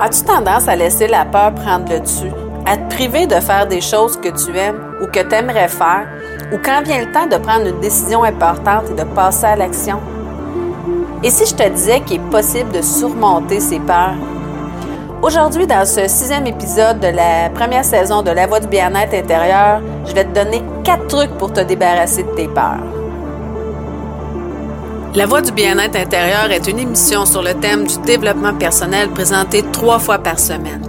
As-tu tendance à laisser la peur prendre le dessus, à te priver de faire des choses que tu aimes ou que tu aimerais faire, ou quand vient le temps de prendre une décision importante et de passer à l'action? Et si je te disais qu'il est possible de surmonter ces peurs? Aujourd'hui, dans ce sixième épisode de la première saison de La Voix du bien-être intérieur, je vais te donner quatre trucs pour te débarrasser de tes peurs. La Voix du bien-être intérieur est une émission sur le thème du développement personnel présentée trois fois par semaine.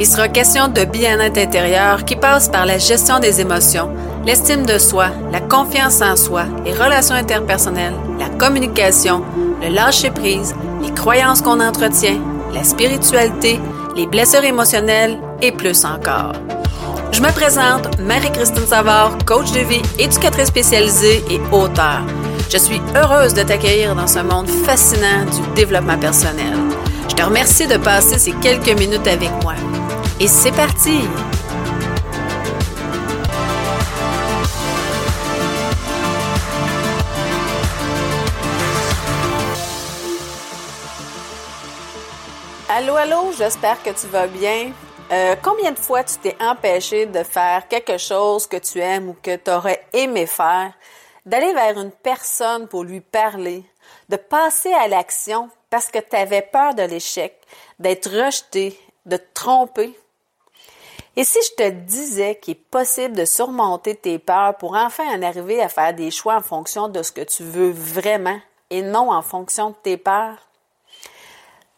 Il sera question de bien-être intérieur qui passe par la gestion des émotions, l'estime de soi, la confiance en soi, les relations interpersonnelles, la communication, le lâcher-prise, les croyances qu'on entretient, la spiritualité, les blessures émotionnelles et plus encore. Je me présente, Marie-Christine Savard, coach de vie, éducatrice spécialisée et auteur. Je suis heureuse de t'accueillir dans ce monde fascinant du développement personnel. Je te remercie de passer ces quelques minutes avec moi. Et c'est parti! Allô, allô, j'espère que tu vas bien. Euh, combien de fois tu t'es empêché de faire quelque chose que tu aimes ou que tu aurais aimé faire? D'aller vers une personne pour lui parler, de passer à l'action parce que tu avais peur de l'échec, d'être rejeté, de te tromper. Et si je te disais qu'il est possible de surmonter tes peurs pour enfin en arriver à faire des choix en fonction de ce que tu veux vraiment et non en fonction de tes peurs?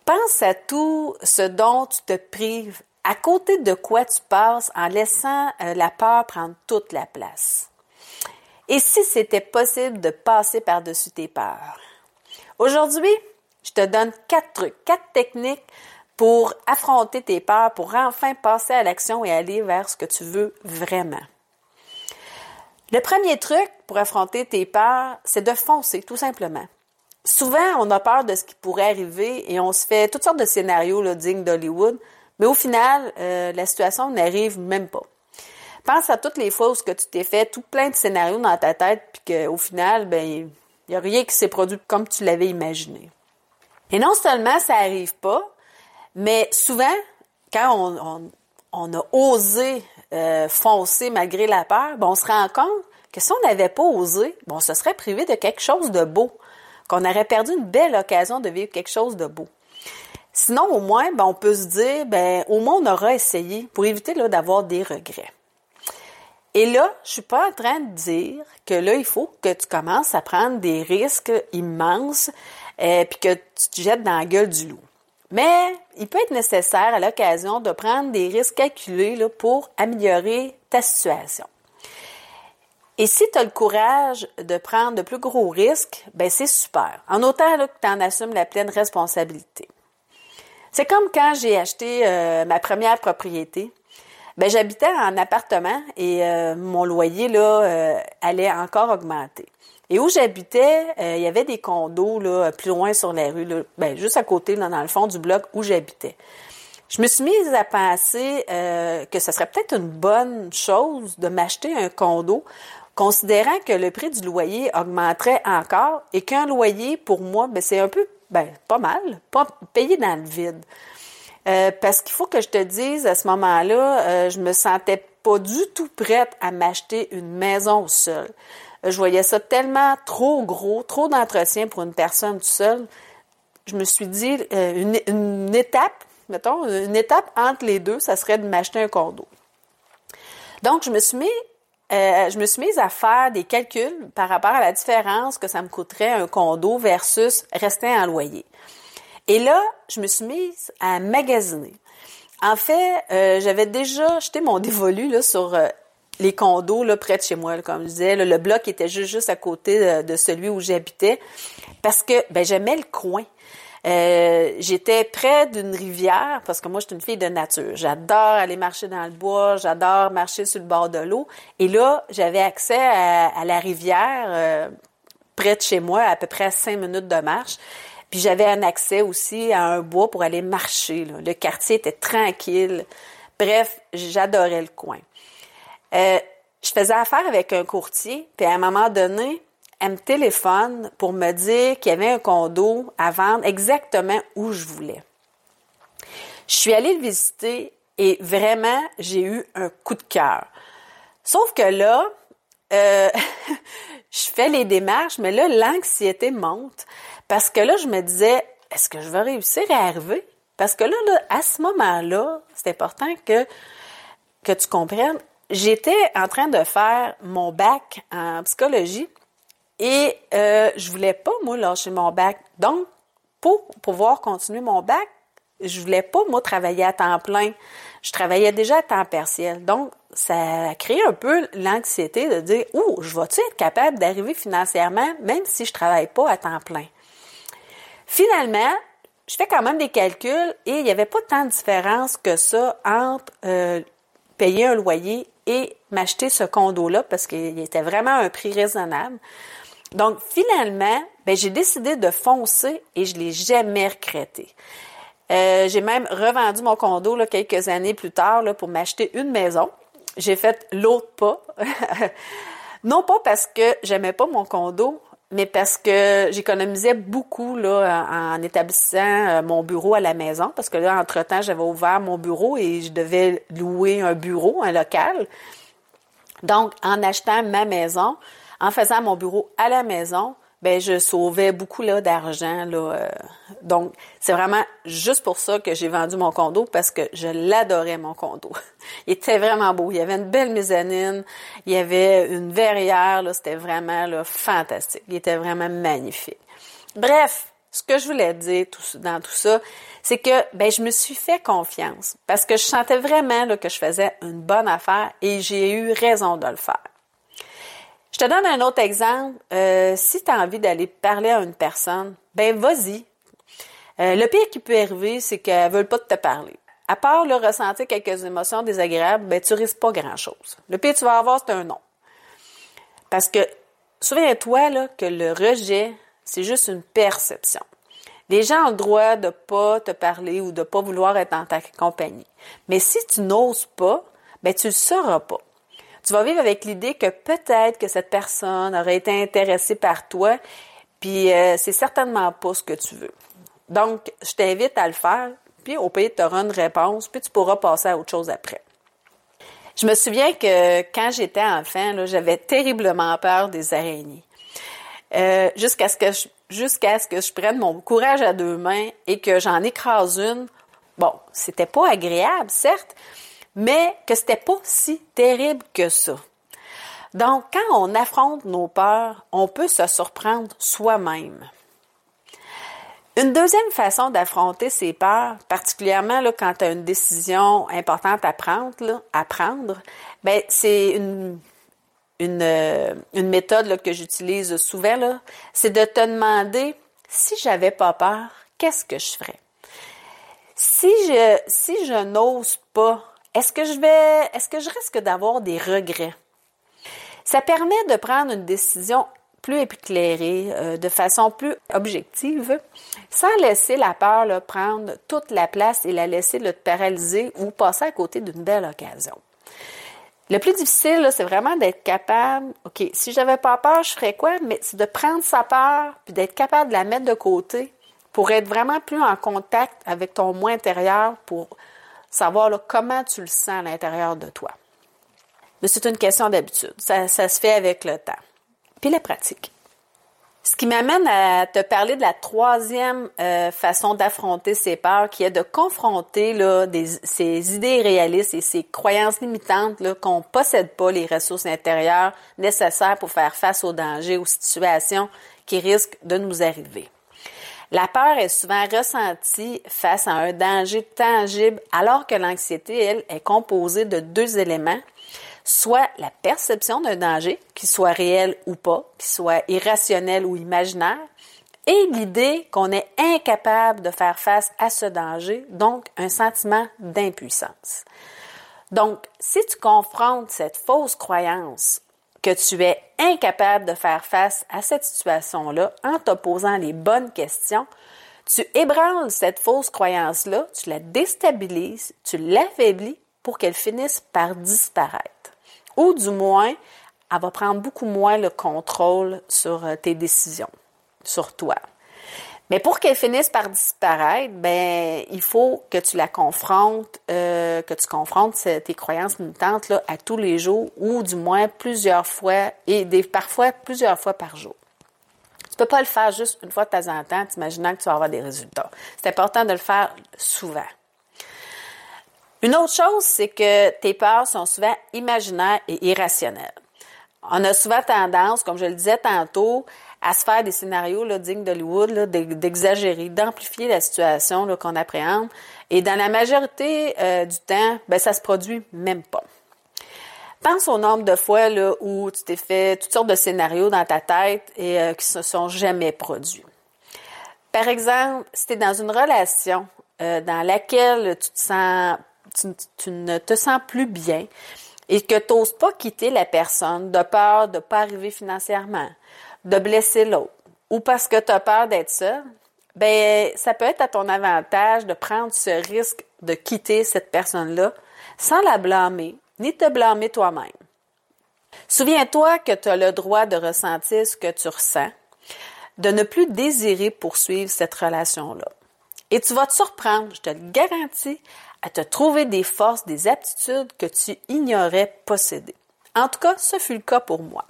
Pense à tout ce dont tu te prives, à côté de quoi tu passes en laissant euh, la peur prendre toute la place. Et si c'était possible de passer par-dessus tes peurs? Aujourd'hui, je te donne quatre trucs, quatre techniques pour affronter tes peurs, pour enfin passer à l'action et aller vers ce que tu veux vraiment. Le premier truc pour affronter tes peurs, c'est de foncer, tout simplement. Souvent, on a peur de ce qui pourrait arriver et on se fait toutes sortes de scénarios là, dignes d'Hollywood, mais au final, euh, la situation n'arrive même pas. Pense à toutes les fois où ce que tu t'es fait tout plein de scénarios dans ta tête, puis qu'au final, ben, il n'y a rien qui s'est produit comme tu l'avais imaginé. Et non seulement ça n'arrive pas, mais souvent, quand on, a osé euh, foncer malgré la peur, ben, on se rend compte que si on n'avait pas osé, bon, on se serait privé de quelque chose de beau, qu'on aurait perdu une belle occasion de vivre quelque chose de beau. Sinon, au moins, ben, on peut se dire, ben, au moins, on aura essayé pour éviter d'avoir des regrets. Et là, je suis pas en train de dire que là, il faut que tu commences à prendre des risques immenses et euh, puis que tu te jettes dans la gueule du loup. Mais il peut être nécessaire à l'occasion de prendre des risques calculés là, pour améliorer ta situation. Et si tu as le courage de prendre de plus gros risques, ben c'est super. En autant là, que tu en assumes la pleine responsabilité. C'est comme quand j'ai acheté euh, ma première propriété. Ben, j'habitais en appartement et euh, mon loyer là euh, allait encore augmenter. Et où j'habitais, euh, il y avait des condos là plus loin sur la rue, là, ben, juste à côté là, dans le fond du bloc où j'habitais. Je me suis mise à penser que ce serait peut-être une bonne chose de m'acheter un condo, considérant que le prix du loyer augmenterait encore et qu'un loyer pour moi, ben, c'est un peu, ben pas mal, pas payé dans le vide. Euh, parce qu'il faut que je te dise, à ce moment-là, euh, je me sentais pas du tout prête à m'acheter une maison seule. Je voyais ça tellement trop gros, trop d'entretien pour une personne seule. Je me suis dit, euh, une, étape, mettons, une étape entre les deux, ça serait de m'acheter un condo. Donc, je me suis mis, je me suis mise à faire des calculs par rapport à la différence que ça me coûterait un condo versus rester en loyer. Et là, je me suis mise à magasiner. En fait, euh, j'avais déjà jeté mon dévolu sur euh, les condos là, près de chez moi, comme je disais. le bloc était juste, à côté de, celui où j'habitais parce que ben, j'aimais le coin. Euh, j'étais près d'une rivière parce que moi, je suis une fille de nature. J'adore aller marcher dans le bois, j'adore marcher sur le bord de l'eau. Et là, j'avais accès à, la rivière près de chez moi, à peu près cinq minutes de marche. Puis j'avais un accès aussi à un bois pour aller marcher. Le quartier était tranquille. Bref, j'adorais le coin. Euh, je faisais affaire avec un courtier, puis à un moment donné, elle me téléphone pour me dire qu'il y avait un condo à vendre exactement où je voulais. Je suis allée le visiter et vraiment, j'ai eu un coup de cœur. Sauf que là, euh, je fais les démarches, mais là, l'anxiété monte parce que là, je me disais, est-ce que je vais réussir à arriver? Parce que là, là à ce moment-là, c'est important que, que tu comprennes, j'étais en train de faire mon bac en psychologie et euh, je voulais pas, moi, lâcher mon bac. Donc, pour pouvoir continuer mon bac, je voulais pas, moi, travailler à temps plein. Je travaillais déjà à temps partiel. Donc, ça a créé un peu l'anxiété de dire, ouh, je vais-tu être capable d'arriver financièrement, même si je travaille pas à temps plein? Finalement, je fais quand même des calculs et il n'y avait pas tant de différence que ça entre euh, payer un loyer et m'acheter ce condo-là parce qu'il était vraiment un prix raisonnable. Donc, finalement, ben, j'ai décidé de foncer et je l'ai jamais regretté. Euh, j'ai même revendu mon condo là, quelques années plus tard pour m'acheter une maison. J'ai fait l'autre pas. non pas parce que j'aimais pas mon condo, mais parce que j'économisais beaucoup là, en, établissant euh, mon bureau à la maison, parce que là, entre-temps, j'avais ouvert mon bureau et je devais louer un bureau, un local. Donc, en achetant ma maison, en faisant mon bureau à la maison, ben je sauvais beaucoup là d'argent là. Euh. donc c'est vraiment juste pour ça que j'ai vendu mon condo parce que je l'adorais mon condo. il était vraiment beau, il y avait une belle mezzanine, il y avait une verrière là, c'était vraiment là fantastique. Il était vraiment magnifique. Bref, ce que je voulais dire dans tout ça, c'est que ben je me suis fait confiance parce que je sentais vraiment là, que je faisais une bonne affaire et j'ai eu raison de le faire. Je te donne un autre exemple. Euh, si tu as envie d'aller parler à une personne, ben vas-y. Euh, le pire qui peut arriver, c'est qu'elle ne veut pas te parler. À part le ressentir quelques émotions désagréables, ben tu risques pas grand-chose. Le pire que tu vas avoir, c'est un non. Parce que souviens-toi là, que le rejet, c'est juste une perception. Les gens ont le droit de pas te parler ou de pas vouloir être en ta compagnie. Mais si tu n'oses pas, ben tu le sauras pas tu vas vivre avec l'idée que peut-être que cette personne aurait été intéressée par toi, puis euh, c'est certainement pas ce que tu veux. Donc, je t'invite à le faire, puis au pays, tu auras une réponse, puis tu pourras passer à autre chose après. Je me souviens que quand j'étais enfant, j'avais terriblement peur des araignées. Euh, jusqu'à ce que jusqu'à ce que je prenne mon courage à deux mains et que j'en écrase une. Bon, c'était pas agréable, certes, mais que c'était pas si terrible que ça. Donc, quand on affronte nos peurs, on peut se surprendre soi-même. Une deuxième façon d'affronter ces peurs, particulièrement quand tu as une décision importante à prendre, ben, c'est une, euh, méthode que j'utilise souvent, c'est de te demander si j'avais pas peur, qu'est-ce que je ferais? Si je n'ose pas est-ce que je vais, est-ce que je risque d'avoir des regrets? Ça permet de prendre une décision plus éclairée, euh, de façon plus objective, sans laisser la peur prendre toute la place et la laisser le paralyser ou passer à côté d'une belle occasion. Le plus difficile, c'est vraiment d'être capable, OK, si j'avais pas peur, je ferais quoi? Mais c'est de prendre sa peur puis d'être capable de la mettre de côté pour être vraiment plus en contact avec ton moi intérieur pour savoir comment tu le sens à l'intérieur de toi. Mais c'est une question d'habitude. Ça, se fait avec le temps. Puis la pratique. Ce qui m'amène à te parler de la troisième euh, façon d'affronter ces peurs, qui est de confronter ces idées réalistes et ces croyances limitantes qu'on ne possède pas les ressources intérieures nécessaires pour faire face aux dangers, aux situations qui risquent de nous arriver. La peur est souvent ressentie face à un danger tangible alors que l'anxiété, elle, est composée de deux éléments, soit la perception d'un danger, qu'il soit réel ou pas, qu'il soit irrationnel ou imaginaire, et l'idée qu'on est incapable de faire face à ce danger, donc un sentiment d'impuissance. Donc, si tu confrontes cette fausse croyance que tu es incapable de faire face à cette situation-là en te posant les bonnes questions, tu ébranles cette fausse croyance-là, tu la déstabilises, tu l'affaiblis pour qu'elle finisse par disparaître. Ou du moins, elle va prendre beaucoup moins le contrôle sur euh, tes décisions, sur toi. Mais pour qu'elle finisse par disparaître, ben il faut que tu la confrontes, euh, que tu confrontes tes croyances militantes là, à tous les jours ou du moins plusieurs fois et des, parfois plusieurs fois par jour. Tu peux pas le faire juste une fois de temps en temps, t'imaginant que tu vas avoir des résultats. C'est important de le faire souvent. Une autre chose, c'est que tes peurs sont souvent imaginaires et irrationnelles. On a souvent tendance, comme je le disais tantôt, à se faire des scénarios là, dignes d'Hollywood, d'exagérer, d'amplifier la situation qu'on appréhende. Et dans la majorité euh, du temps, ben, ça se produit même pas. Pense au nombre de fois là, où tu t'es fait toutes sortes de scénarios dans ta tête et euh, qui ne se sont jamais produits. Par exemple, si tu es dans une relation euh, dans laquelle tu te sens tu, tu, ne te sens plus bien et que tu n'oses pas quitter la personne de peur de ne pas arriver financièrement, de blesser l'autre ou parce que tu as peur d'être seul, ben ça peut être à ton avantage de prendre ce risque de quitter cette personne-là sans la blâmer ni te blâmer toi-même. Souviens-toi que tu as le droit de ressentir ce que tu ressens, de ne plus désirer poursuivre cette relation-là. Et tu vas te surprendre, je te le garantis, à te trouver des forces, des aptitudes que tu ignorais posséder. En tout cas, ce fut le cas pour moi.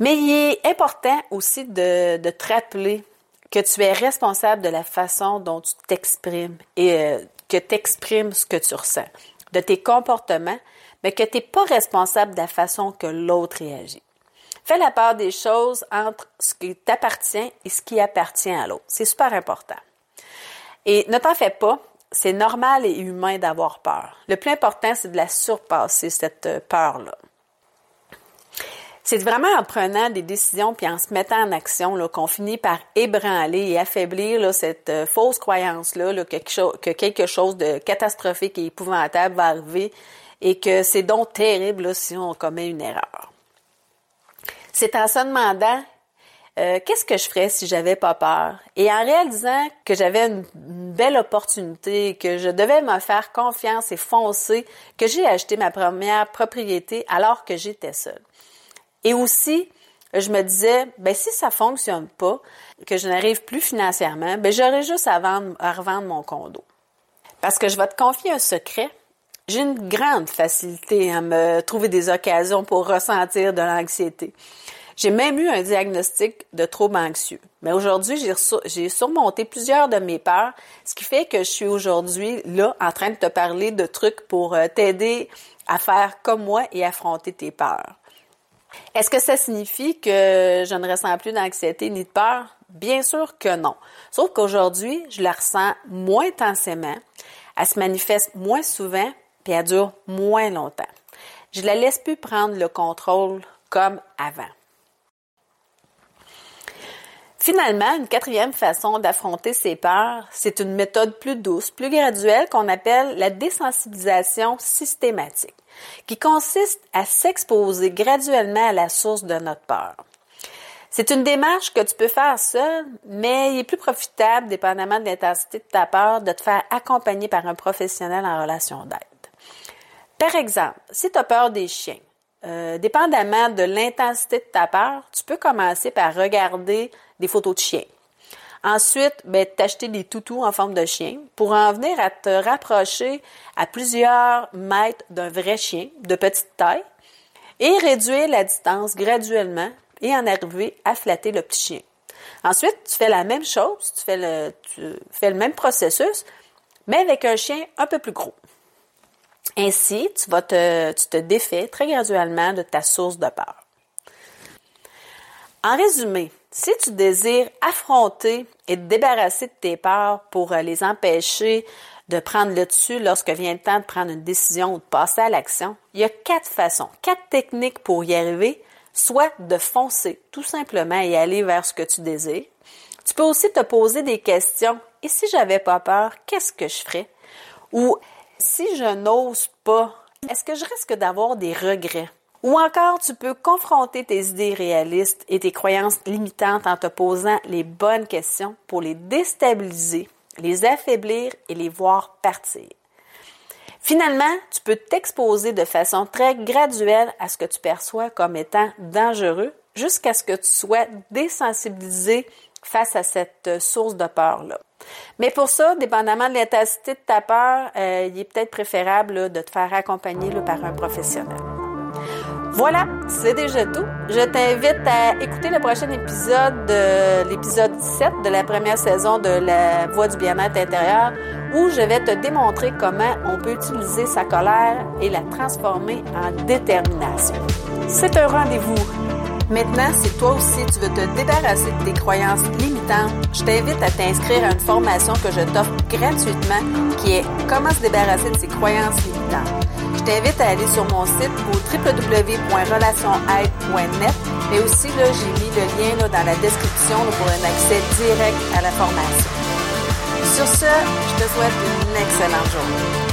Mais il est important aussi de, te rappeler que tu es responsable de la façon dont tu t'exprimes et euh, que tu exprimes ce que tu ressens, de tes comportements, mais que tu n'es pas responsable de la façon que l'autre réagit. Fais la part des choses entre ce qui t'appartient et ce qui appartient à l'autre. C'est super important. Et ne t'en fais pas, c'est normal et humain d'avoir peur. Le plus important, c'est de la surpasser, cette euh, peur-là. C'est vraiment en prenant des décisions puis en se mettant en action qu'on finit par ébranler et affaiblir cette euh, fausse croyance-là que, que, quelque chose de catastrophique et épouvantable va arriver et que c'est donc terrible si on commet une erreur. C'est en se demandant euh, qu'est-ce que je ferais si j'avais pas peur? Et en réalisant que j'avais une, belle opportunité, que je devais me faire confiance et foncer, que j'ai acheté ma première propriété alors que j'étais seule. Et aussi, je me disais, ben si ça fonctionne pas, que je n'arrive plus financièrement, ben j'aurais juste à, à revendre mon condo. Parce que je vais te confier un secret. J'ai une grande facilité à me trouver des occasions pour ressentir de l'anxiété. J'ai même eu un diagnostic de trouble anxieux. Mais aujourd'hui, j'ai surmonté plusieurs de mes peurs, ce qui fait que je suis aujourd'hui là en train de te parler de trucs pour euh, t'aider à faire comme moi et affronter tes peurs. Est-ce que ça signifie que je ne ressens plus d'anxiété ni de peur? Bien sûr que non. Sauf qu'aujourd'hui, je la ressens moins intensément, elle se manifeste moins souvent, puis elle dure moins longtemps. Je la laisse plus prendre le contrôle comme avant. Finalement, une quatrième façon d'affronter ces peurs, c'est une méthode plus douce, plus graduelle qu'on appelle la désensibilisation systématique, qui consiste à s'exposer graduellement à la source de notre peur. C'est une démarche que tu peux faire seul, mais il est plus profitable, dépendamment de l'intensité de ta peur, de te faire accompagner par un professionnel en relation d'aide. Par exemple, si tu as peur des chiens, euh, dépendamment de l'intensité de ta peur, tu peux commencer par regarder des photos de chiens. Ensuite, ben, t'acheter des toutous en forme de chien pour en venir à te rapprocher à plusieurs mètres d'un vrai chien de petite taille et réduire la distance graduellement et en arriver à flatter le petit chien. Ensuite, tu fais la même chose, tu fais le, tu fais le même processus, mais avec un chien un peu plus gros. Ainsi, tu vas te, tu te défais très graduellement de ta source de peur. En résumé, si tu désires affronter et te débarrasser de tes peurs pour euh, les empêcher de prendre le dessus lorsque vient le temps de prendre une décision ou de passer à l'action, il y a quatre façons, quatre techniques pour y arriver, soit de foncer tout simplement et aller vers ce que tu désires. Tu peux aussi te poser des questions. Et si j'avais pas peur, qu'est-ce que je ferais? Ou si je n'ose pas, est-ce que je risque d'avoir des regrets? Ou encore, tu peux confronter tes idées réalistes et tes croyances limitantes en te posant les bonnes questions pour les déstabiliser, les affaiblir et les voir partir. Finalement, tu peux t'exposer de façon très graduelle à ce que tu perçois comme étant dangereux jusqu'à ce que tu sois désensibilisé face à cette source de peur-là. Mais pour ça, dépendamment de l'intensité de ta peur, euh, il est peut-être préférable de te faire accompagner par un professionnel. Voilà, c'est déjà tout. Je t'invite à écouter le prochain épisode, de l'épisode 17 de la première saison de La Voix du bien-être intérieur, où je vais te démontrer comment on peut utiliser sa colère et la transformer en détermination. C'est un rendez-vous. Maintenant, si toi aussi tu veux te débarrasser de tes croyances limitantes, je t'invite à t'inscrire à une formation que je t'offre gratuitement qui est Comment se débarrasser de ses croyances limitantes. Je t'invite à aller sur mon site au www.relationaide.net, mais aussi là, j'ai mis le lien là, dans la description pour un accès direct à la formation. Sur ce, je te souhaite une excellente journée.